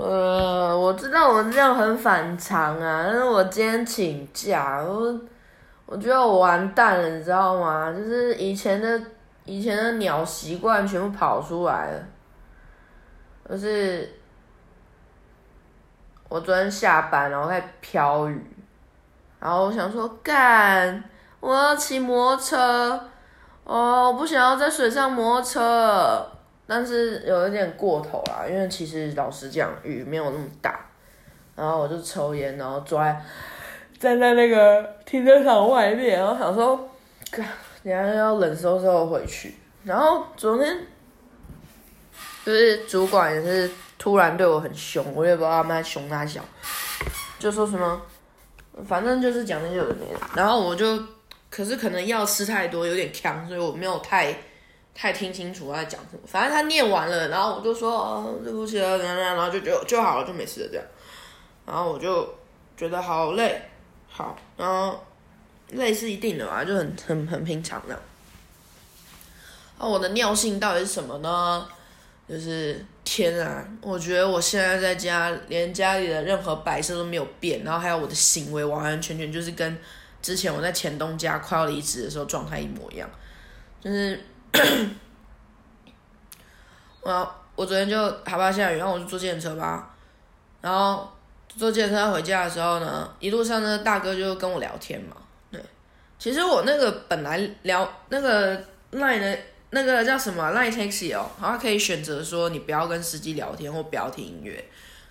呃，我知道我这样很反常啊，但是我今天请假，我我觉得我完蛋了，你知道吗？就是以前的以前的鸟习惯全部跑出来了，就是我昨天下班然后在飘雨，然后我想说干，我要骑摩托车，哦，我不想要在水上摩托车。但是有一点过头啦，因为其实老实讲，雨没有那么大。然后我就抽烟，然后坐在站在那个停车场外面，然后想说，等下要冷飕飕回去。然后昨天就是主管也是突然对我很凶，我也不知道他们凶他小，就说什么，反正就是讲那些有的没的。然后我就，可是可能药吃太多，有点呛，所以我没有太。太听清楚他在讲什么，反正他念完了，然后我就说哦对不起了，然后就就就好了，就没事了这样。然后我就觉得好累，好，然后累是一定的嘛，就很很很平常的。那，我的尿性到底是什么呢？就是天啊，我觉得我现在在家，连家里的任何摆设都没有变，然后还有我的行为完完全全就是跟之前我在前东家快要离职的时候状态一模一样，就是。我我昨天就害怕下雨，然后我就坐电车吧。然后坐电车回家的时候呢，一路上呢大哥就跟我聊天嘛。对，其实我那个本来聊那个赖的那个叫什么赖 taxi 哦，他可以选择说你不要跟司机聊天或不要听音乐，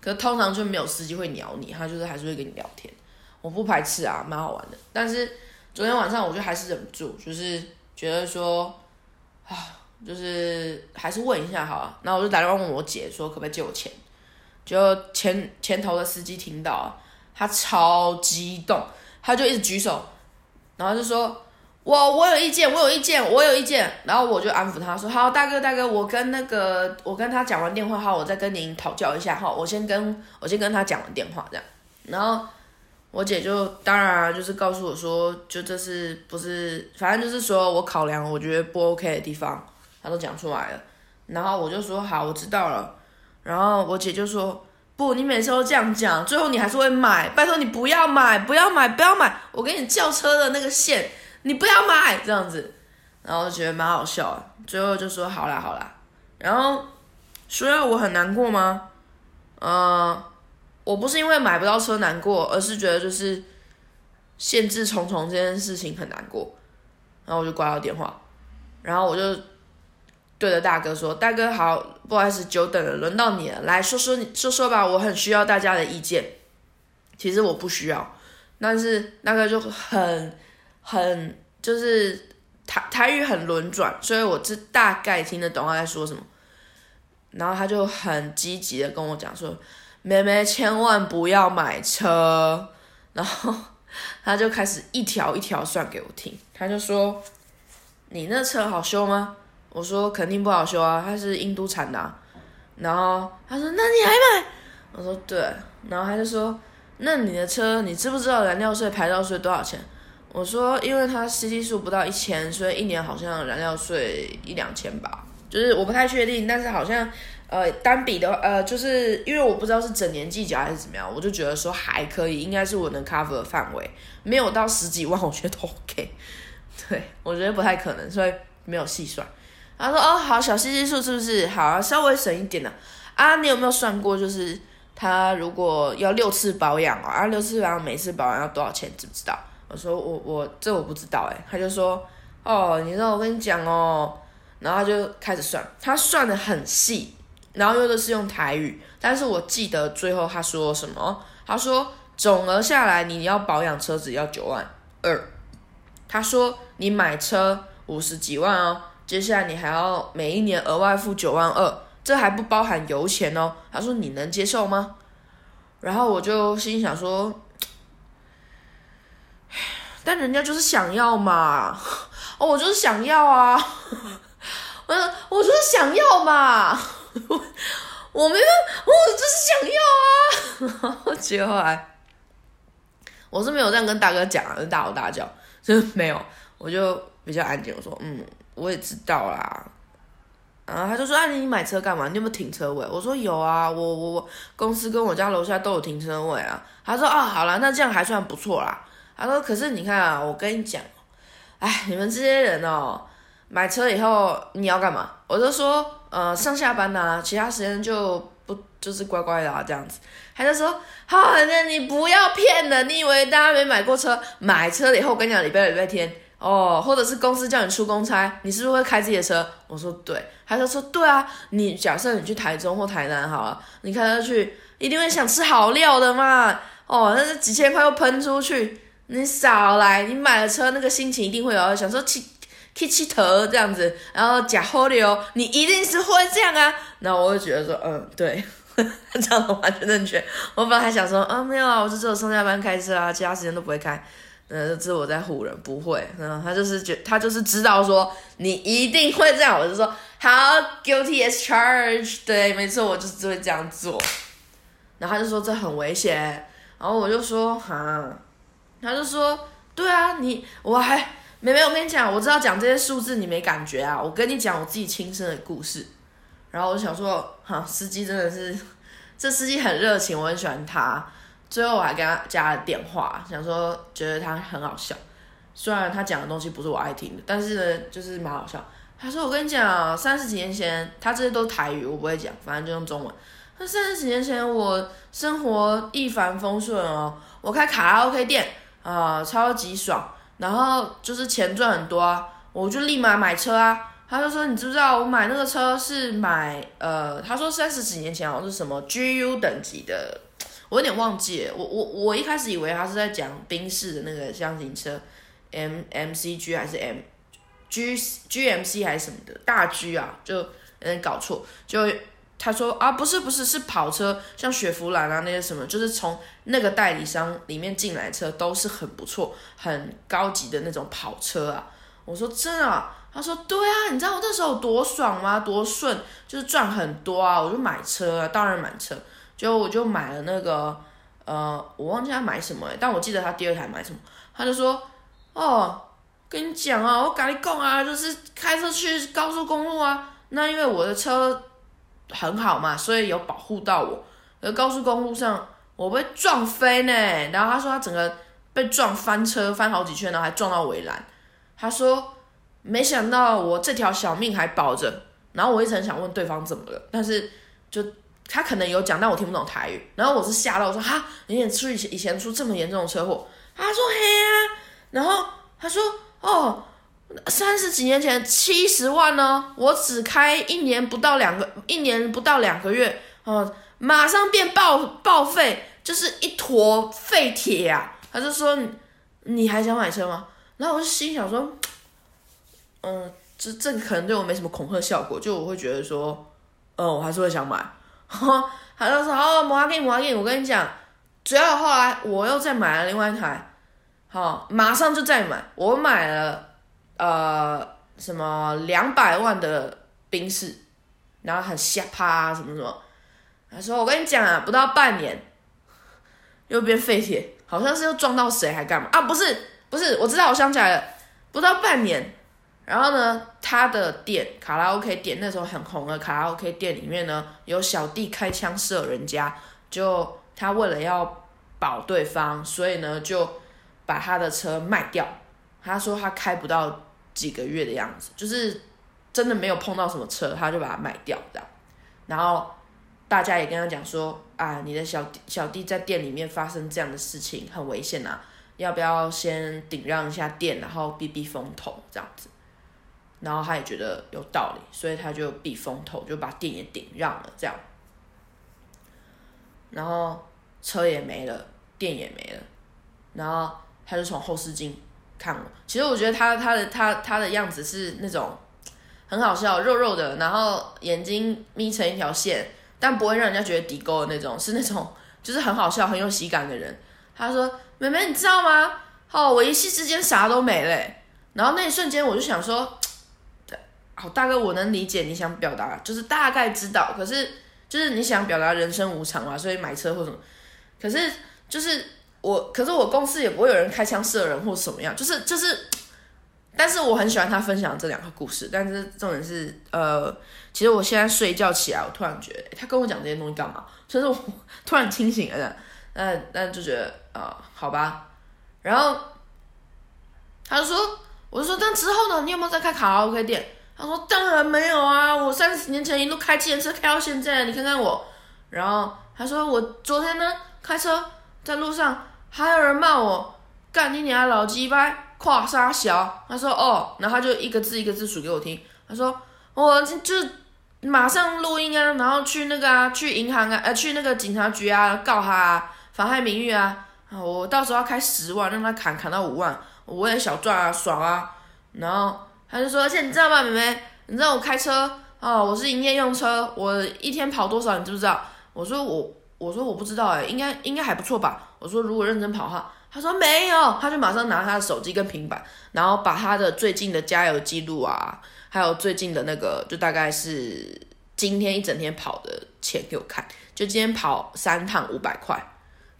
可通常就没有司机会鸟你，他就是还是会跟你聊天。我不排斥啊，蛮好玩的。但是昨天晚上我就还是忍不住，就是觉得说。啊，就是还是问一下好了，然后我就打电话问我姐说可不可以借我钱，就前前头的司机听到，他超激动，他就一直举手，然后就说我我有意见，我有意见，我有意见，然后我就安抚他说好，大哥大哥，我跟那个我跟他讲完电话后，我再跟您讨教一下哈，我先跟我先跟他讲完电话这样，然后。我姐就当然就是告诉我说，就这是不是，反正就是说我考量我觉得不 OK 的地方，她都讲出来了。然后我就说好，我知道了。然后我姐就说不，你每次都这样讲，最后你还是会买。拜托你不要买，不要买，不要买。我给你叫车的那个线，你不要买这样子。然后觉得蛮好笑，最后就说好啦好啦。然后说要我很难过吗？嗯。我不是因为买不到车难过，而是觉得就是限制重重这件事情很难过，然后我就挂了电话，然后我就对着大哥说：“大哥好，不好意思久等了，轮到你了，来说说你说说吧，我很需要大家的意见。其实我不需要，但是大哥就很很就是台台语很轮转，所以我这大概听得懂他在说什么，然后他就很积极的跟我讲说。”妹妹千万不要买车，然后 他就开始一条一条算给我听。他就说：“你那车好修吗？”我说：“肯定不好修啊，它是印度产的。”然后他说：“那你还买？”我说：“对。”然后他就说：“那你的车，你知不知道燃料税、牌照税多少钱？”我说：“因为它 C C 数不到一千，所以一年好像燃料税一两千吧，就是我不太确定，但是好像。”呃，单笔的呃，就是因为我不知道是整年计较还是怎么样，我就觉得说还可以，应该是我能 cover 的范围，没有到十几万，我觉得 OK。对我觉得不太可能，所以没有细算。他说哦，好，小细细数是不是？好啊，稍微省一点的啊。你有没有算过，就是他如果要六次保养啊，六次保养每次保养要多少钱？知不知道？我说我我这我不知道哎。他就说哦，你让我跟你讲哦，然后他就开始算，他算的很细。然后用的是用台语，但是我记得最后他说什么？他说总额下来你要保养车子要九万二。他说你买车五十几万哦，接下来你还要每一年额外付九万二，这还不包含油钱哦。他说你能接受吗？然后我就心想说，但人家就是想要嘛，哦，我就是想要啊，我我就是想要嘛。我 我没有，我就是想要啊！结果后来我是没有这样跟大哥讲，是大吼大叫，就 是没有，我就比较安静。我说，嗯，我也知道啦，然后他就说啊，你买车干嘛？你有没有停车位？我说有啊，我我我公司跟我家楼下都有停车位啊。他说啊，好了，那这样还算不错啦。他说可是你看啊，我跟你讲，哎，你们这些人哦，买车以后你要干嘛？我就说呃，上下班呐，其他时间就不就是乖乖的啊这样子。他就说好，那你不要骗了，你以为大家没买过车？买车了以后，我跟你讲，礼拜六礼拜天。哦，或者是公司叫你出公差，你是不是会开自己的车？我说对，他就说对啊。你假设你去台中或台南好了，你开车去，一定会想吃好料的嘛。哦，那是几千块又喷出去，你少来，你买了车那个心情一定会有，想说去去去头这样子，然后假好料，你一定是会这样啊。然后我就觉得说，嗯，对，这样完全正确。我本来还想说，啊，没有啊，我是只有上下班开车啊，其他时间都不会开。呃，这是我在唬人，不会，嗯，他就是觉，他就是知道说你一定会这样，我就说好，guilty as charged，对，没错，我就是会这样做，然后他就说这很危险，然后我就说哈，他就说对啊，你我还妹妹，我跟你讲，我知道讲这些数字你没感觉啊，我跟你讲我自己亲身的故事，然后我想说，哈，司机真的是，这司机很热情，我很喜欢他。最后我还跟他加了电话，想说觉得他很好笑，虽然他讲的东西不是我爱听的，但是呢就是蛮好笑。他说我跟你讲，三十几年前他这些都是台语，我不会讲，反正就用中文。那三十几年前我生活一帆风顺哦，我开卡拉 OK 店啊，超级爽，然后就是钱赚很多啊，我就立马买车啊。他就说你知不知道我买那个车是买呃，他说三十几年前好像是什么 GU 等级的。我有点忘记了，我我我一开始以为他是在讲宾士的那个厢型车，M M C G 还是 M G G M C 还是什么的大 G 啊，就有点搞错。就他说啊，不是不是，是跑车，像雪佛兰啊那些什么，就是从那个代理商里面进来车都是很不错、很高级的那种跑车啊。我说真的，他说对啊，你知道我那时候多爽吗？多顺，就是赚很多啊，我就买车啊，当然买车。就我就买了那个，呃，我忘记他买什么，但我记得他第二台买什么，他就说，哦，跟你讲啊，我跟你讲啊，就是开车去高速公路啊，那因为我的车很好嘛，所以有保护到我，而高速公路上我被撞飞呢，然后他说他整个被撞翻车，翻好几圈，然后还撞到围栏，他说没想到我这条小命还保着，然后我一直很想问对方怎么了，但是就。他可能有讲，但我听不懂台语。然后我是吓到，我说哈，你也出以前以前出这么严重的车祸？他说嘿啊，然后他说哦，三十几年前七十万呢，我只开一年不到两个，一年不到两个月，哦，马上变报报废，就是一坨废铁呀。他就说你还想买车吗？然后我就心想说，嗯，这这可能对我没什么恐吓效果，就我会觉得说，嗯，我还是会想买。他就说：“哦，摩卡 K，摩卡 K，我跟你讲，主要后来我又再买了另外一台，好，马上就再买。我买了呃什么两百万的宾士，然后很吓趴什么什么。他说：我跟你讲啊，不到半年又变废铁，好像是又撞到谁还干嘛啊？不是，不是，我知道，我想起来了，不到半年。”然后呢，他的店卡拉 OK 店那时候很红的卡拉 OK 店里面呢，有小弟开枪射人家，就他为了要保对方，所以呢就把他的车卖掉。他说他开不到几个月的样子，就是真的没有碰到什么车，他就把它卖掉这样。然后大家也跟他讲说啊，你的小小弟在店里面发生这样的事情很危险啊，要不要先顶让一下店，然后避避风头这样子。然后他也觉得有道理，所以他就避风头，就把店也顶让了，这样。然后车也没了，店也没了，然后他就从后视镜看我。其实我觉得他他的他他的样子是那种很好笑，肉肉的，然后眼睛眯成一条线，但不会让人家觉得底沟的那种，是那种 就是很好笑、很有喜感的人。他说：“妹妹，你知道吗？哦，我一夕之间啥都没了。”然后那一瞬间我就想说。好，大哥，我能理解你想表达，就是大概知道，可是就是你想表达人生无常嘛，所以买车或什么，可是就是我，可是我公司也不会有人开枪射人或什么样，就是就是但是我很喜欢他分享这两个故事，但是重点是，呃，其实我现在睡觉起来，我突然觉得他跟我讲这些东西干嘛？就是我 突然清醒了，那那就觉得啊，好吧。然后他就说，我就说，但之后呢，你有没有在开卡拉 OK 店？他说当然没有啊，我三十年前一路开自行车开到现在，你看看我。然后他说我昨天呢开车在路上，还有人骂我干你娘老鸡掰。跨沙小，他说哦，然后他就一个字一个字数给我听。他说我就马上录音啊，然后去那个啊，去银行啊，呃，去那个警察局啊，告他啊，妨害名誉啊。我到时候要开十万，让他砍砍到五万，我也小赚啊，爽啊。然后他就说，而且你知道吗，妹妹，你知道我开车哦，我是营业用车，我一天跑多少，你知不知道？我说我，我说我不知道哎，应该应该还不错吧。我说如果认真跑哈。他说没有，他就马上拿他的手机跟平板，然后把他的最近的加油记录啊，还有最近的那个，就大概是今天一整天跑的钱给我看。就今天跑三趟五百块，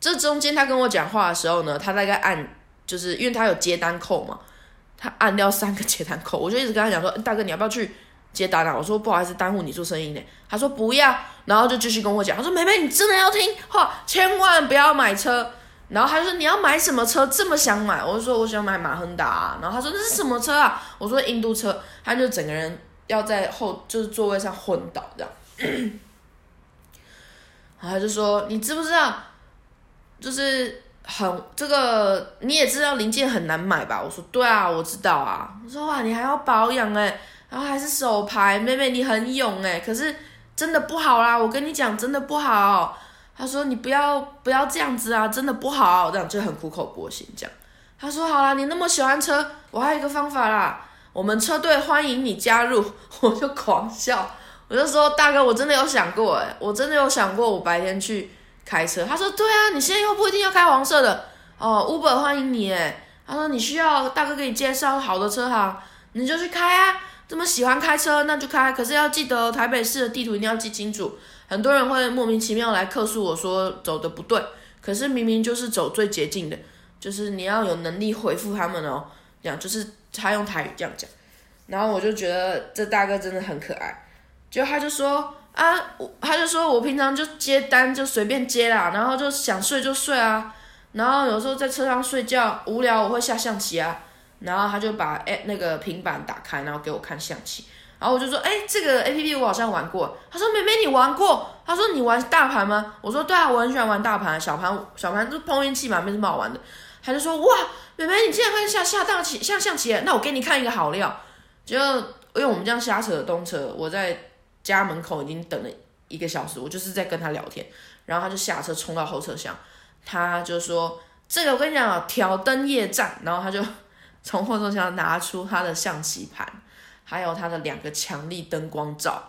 这中间他跟我讲话的时候呢，他大概按，就是因为他有接单扣嘛，他按掉三个接单扣，我就一直跟他讲说，大哥你要不要去接单啊？我说不好意思耽误你做生意呢。他说不要，然后就继续跟我讲，他说妹妹你真的要听话，千万不要买车。然后他说你要买什么车这么想买？我就说我想买马亨达。然后他说那是什么车啊？我说印度车。他就整个人要在后就是座位上昏倒这样。然后他就说你知不知道？就是很这个你也知道零件很难买吧？我说对啊，我知道啊。我说哇你还要保养哎，然后还是手牌，妹妹你很勇哎。可是真的不好啦，我跟你讲真的不好。他说：“你不要不要这样子啊，真的不好。”这样就很苦口婆心这样。他说：“好啦，你那么喜欢车，我还有一个方法啦，我们车队欢迎你加入。”我就狂笑，我就说：“大哥，我真的有想过，诶，我真的有想过，我白天去开车。”他说：“对啊，你现在又不一定要开黄色的哦，Uber 欢迎你。”诶，他说：“你需要大哥给你介绍好的车行，你就去开啊。这么喜欢开车，那就开。可是要记得台北市的地图一定要记清楚。”很多人会莫名其妙来客诉我说走的不对，可是明明就是走最捷径的，就是你要有能力回复他们哦，这样就是他用台语这样讲，然后我就觉得这大哥真的很可爱，就他就说啊，他就说我平常就接单就随便接啦，然后就想睡就睡啊，然后有时候在车上睡觉无聊我会下象棋啊，然后他就把哎那个平板打开，然后给我看象棋。然后我就说，哎，这个 A P P 我好像玩过。他说，妹妹你玩过？他说你玩大盘吗？我说对啊，我很喜欢玩大盘，小盘小盘就是碰运气嘛，没什么好玩的。他就说，哇，妹妹你竟然会下下大棋下象棋？那我给你看一个好料。就因为我们这样瞎扯东扯，我在家门口已经等了一个小时，我就是在跟他聊天。然后他就下车冲到后车厢，他就说，这个我跟你讲啊，挑灯夜战。然后他就从后车厢拿出他的象棋盘。还有他的两个强力灯光照，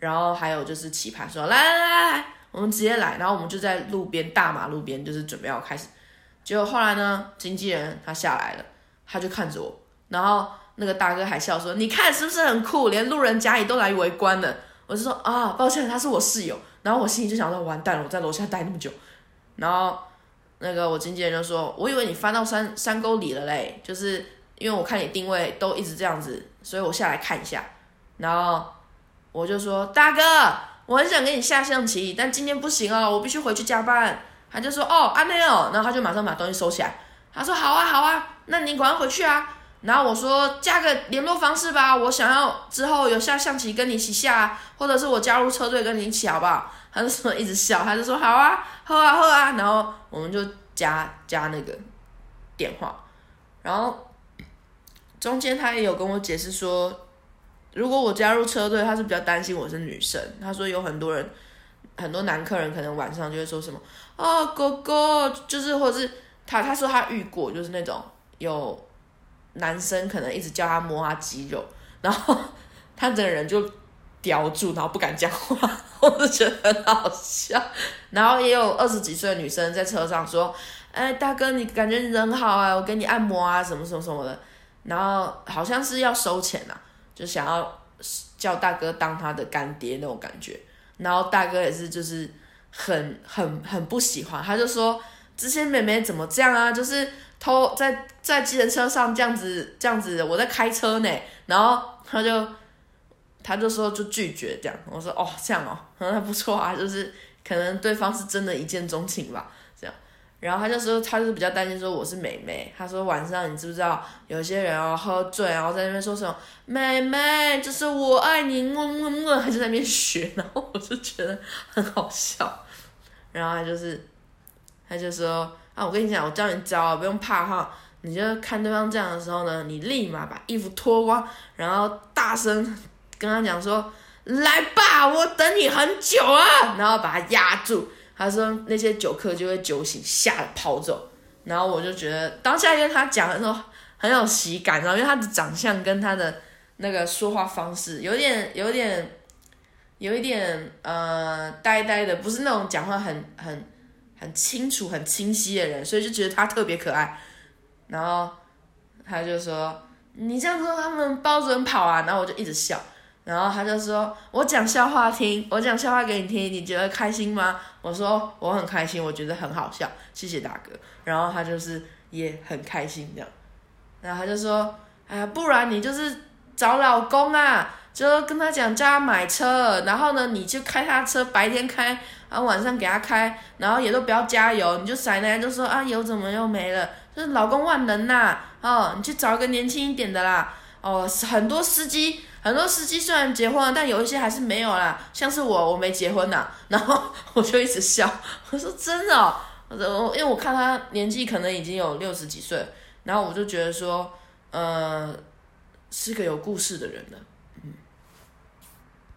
然后还有就是棋盘，说来来来来，我们直接来，然后我们就在路边大马路边，就是准备要开始。结果后来呢，经纪人他下来了，他就看着我，然后那个大哥还笑说：“你看是不是很酷？连路人甲乙都来围观了。”我就说：“啊，抱歉，他是我室友。”然后我心里就想说：“完蛋了，我在楼下待那么久。”然后那个我经纪人就说：“我以为你翻到山山沟里了嘞，就是因为我看你定位都一直这样子。”所以我下来看一下，然后我就说：“大哥，我很想跟你下象棋，但今天不行哦，我必须回去加班。”他就说：“哦，阿内哦。”然后他就马上把东西收起来。他说：“好啊，好啊，那你赶快回去啊。”然后我说：“加个联络方式吧，我想要之后有下象棋跟你一起下，或者是我加入车队跟你一起，好不好？”他就说一直笑，他就说：“好啊，好啊，好啊。”然后我们就加加那个电话，然后。中间他也有跟我解释说，如果我加入车队，他是比较担心我是女生。他说有很多人，很多男客人可能晚上就会说什么啊，哥哥，就是或者是他他说他遇过，就是那种有男生可能一直叫他摸他肌肉，然后他整个人就叼住，然后不敢讲话，我就觉得很好笑。然后也有二十几岁的女生在车上说，哎，大哥，你感觉人好啊，我给你按摩啊，什么什么什么的。然后好像是要收钱呐，就想要叫大哥当他的干爹那种感觉。然后大哥也是就是很很很不喜欢，他就说这些妹妹怎么这样啊？就是偷在在计程车上这样子这样子，我在开车呢。然后他就他就说就拒绝这样。我说哦这样哦，那不错啊，就是可能对方是真的一见钟情吧，然后他就说他就是比较担心说我是妹妹。他说晚上你知不知道有些人哦喝醉然后在那边说什么妹妹就是我爱你么么么，还在那边学。然后我就觉得很好笑。然后他就是。他就说啊，我跟你讲，我教你招，不用怕哈。你就看对方这样的时候呢，你立马把衣服脱光，然后大声跟他讲说：“来吧，我等你很久啊。”然后把他压住。他说那些酒客就会酒醒，吓跑走。然后我就觉得当下跟他讲的时候很有喜感，然后因为他的长相跟他的那个说话方式有点、有点、有一点呃呆呆的，不是那种讲话很很。很清楚、很清晰的人，所以就觉得他特别可爱。然后他就说：“你这样说，他们包准跑啊！”然后我就一直笑。然后他就说：“我讲笑话听，我讲笑话给你听，你觉得开心吗？”我说：“我很开心，我觉得很好笑，谢谢大哥。”然后他就是也很开心这样。然后他就说：“哎呀，不然你就是找老公啊，就跟他讲叫他买车，然后呢，你就开他车，白天开。”然后晚上给他开，然后也都不要加油，你就甩那就说啊油怎么又没了？就是老公万能呐，哦，你去找一个年轻一点的啦，哦，很多司机，很多司机虽然结婚了，但有一些还是没有啦，像是我，我没结婚呐，然后我就一直笑，我说真的，我因为我看他年纪可能已经有六十几岁，然后我就觉得说，呃，是个有故事的人了。